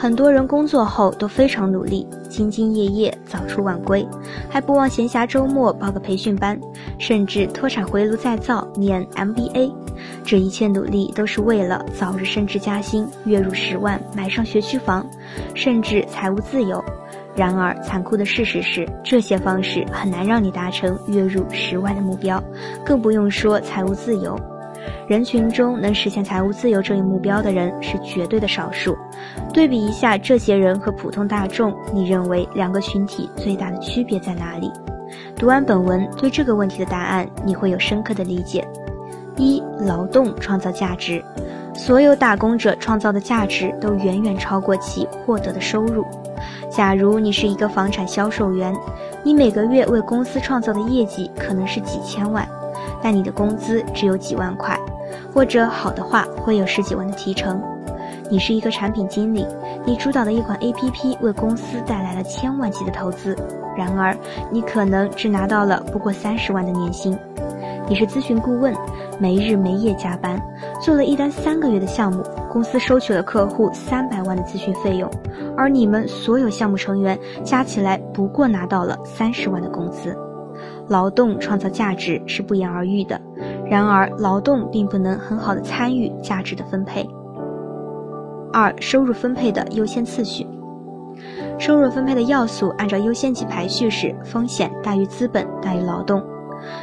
很多人工作后都非常努力，兢兢业业，早出晚归，还不忘闲暇周末报个培训班，甚至脱产回炉再造，念 MBA。这一切努力都是为了早日升职加薪，月入十万，买上学区房，甚至财务自由。然而，残酷的事实是，这些方式很难让你达成月入十万的目标，更不用说财务自由。人群中能实现财务自由这一目标的人是绝对的少数。对比一下这些人和普通大众，你认为两个群体最大的区别在哪里？读完本文，对这个问题的答案你会有深刻的理解。一、劳动创造价值，所有打工者创造的价值都远远超过其获得的收入。假如你是一个房产销售员，你每个月为公司创造的业绩可能是几千万，但你的工资只有几万块。或者好的话会有十几万的提成。你是一个产品经理，你主导的一款 APP 为公司带来了千万级的投资，然而你可能只拿到了不过三十万的年薪。你是咨询顾问，没日没夜加班，做了一单三个月的项目，公司收取了客户三百万的咨询费用，而你们所有项目成员加起来不过拿到了三十万的工资。劳动创造价值是不言而喻的。然而，劳动并不能很好的参与价值的分配。二、收入分配的优先次序。收入分配的要素按照优先级排序是：风险大于资本大于劳动。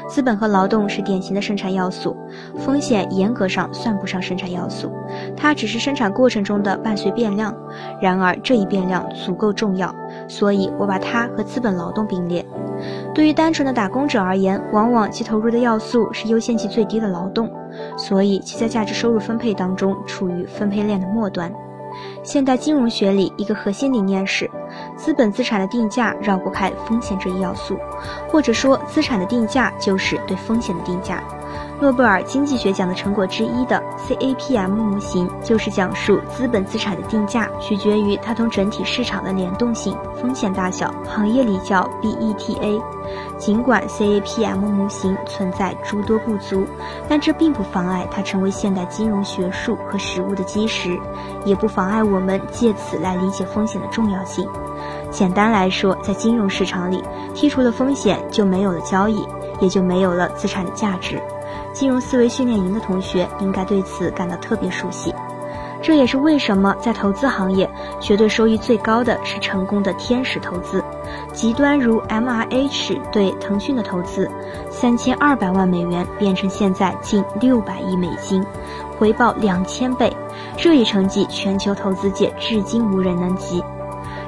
资本和劳动是典型的生产要素，风险严格上算不上生产要素，它只是生产过程中的伴随变量。然而，这一变量足够重要，所以我把它和资本、劳动并列。对于单纯的打工者而言，往往其投入的要素是优先级最低的劳动，所以其在价值收入分配当中处于分配链的末端。现代金融学里一个核心理念是，资本资产的定价绕不开风险这一要素，或者说资产的定价就是对风险的定价。诺贝尔经济学奖的成果之一的 CAPM 模型，就是讲述资本资产的定价取决于它同整体市场的联动性、风险大小，行业里叫 BETA。尽管 CAPM 模型存在诸多不足，但这并不妨碍它成为现代金融学术和实务的基石，也不妨碍我们借此来理解风险的重要性。简单来说，在金融市场里，剔除了风险，就没有了交易，也就没有了资产的价值。金融思维训练营的同学应该对此感到特别熟悉，这也是为什么在投资行业，绝对收益最高的是成功的天使投资。极端如 M R H 对腾讯的投资，三千二百万美元变成现在近六百亿美金，回报两千倍，这一成绩全球投资界至今无人能及。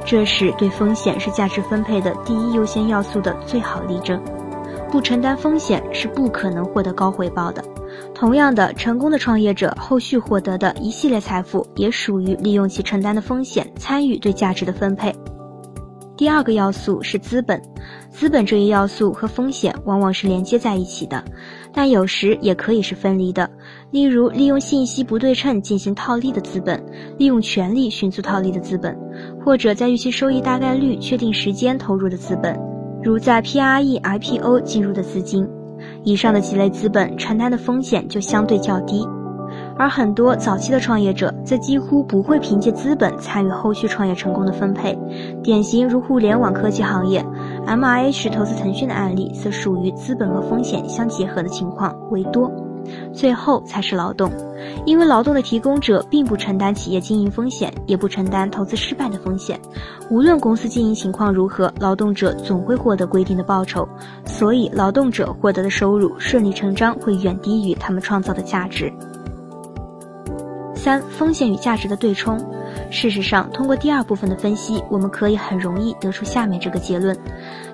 这是对风险是价值分配的第一优先要素的最好例证。不承担风险是不可能获得高回报的。同样的，成功的创业者后续获得的一系列财富，也属于利用其承担的风险参与对价值的分配。第二个要素是资本，资本这一要素和风险往往是连接在一起的，但有时也可以是分离的。例如，利用信息不对称进行套利的资本，利用权力迅速套利的资本，或者在预期收益大概率确定时间投入的资本。如在 PRE IPO 进入的资金，以上的几类资本承担的风险就相对较低，而很多早期的创业者则几乎不会凭借资本参与后续创业成功的分配。典型如互联网科技行业，M I H 投资腾讯的案例，则属于资本和风险相结合的情况为多。最后才是劳动，因为劳动的提供者并不承担企业经营风险，也不承担投资失败的风险。无论公司经营情况如何，劳动者总会获得规定的报酬，所以劳动者获得的收入顺理成章会远低于他们创造的价值。三、风险与价值的对冲。事实上，通过第二部分的分析，我们可以很容易得出下面这个结论：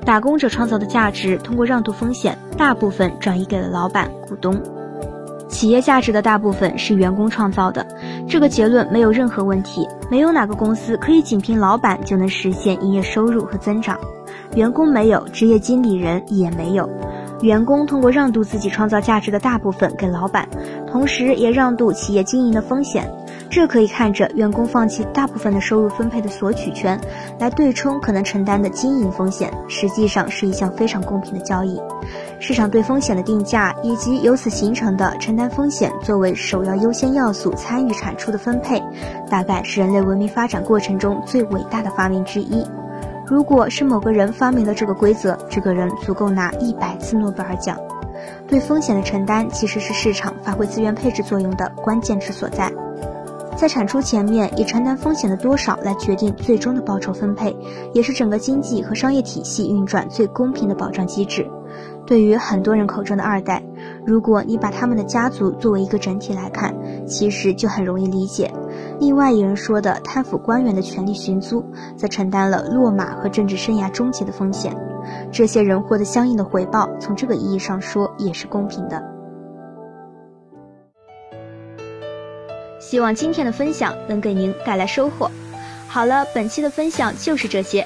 打工者创造的价值通过让渡风险，大部分转移给了老板、股东。企业价值的大部分是员工创造的，这个结论没有任何问题。没有哪个公司可以仅凭老板就能实现营业收入和增长，员工没有，职业经理人也没有。员工通过让渡自己创造价值的大部分给老板，同时也让渡企业经营的风险。这可以看着员工放弃大部分的收入分配的索取权，来对冲可能承担的经营风险，实际上是一项非常公平的交易。市场对风险的定价，以及由此形成的承担风险作为首要优先要素参与产出的分配，大概是人类文明发展过程中最伟大的发明之一。如果是某个人发明了这个规则，这个人足够拿一百次诺贝尔奖。对风险的承担，其实是市场发挥资源配置作用的关键之所在。在产出前面，以承担风险的多少来决定最终的报酬分配，也是整个经济和商业体系运转最公平的保障机制。对于很多人口中的二代，如果你把他们的家族作为一个整体来看，其实就很容易理解。另外一人说的贪腐官员的权力寻租，则承担了落马和政治生涯终结的风险。这些人获得相应的回报，从这个意义上说也是公平的。希望今天的分享能给您带来收获。好了，本期的分享就是这些。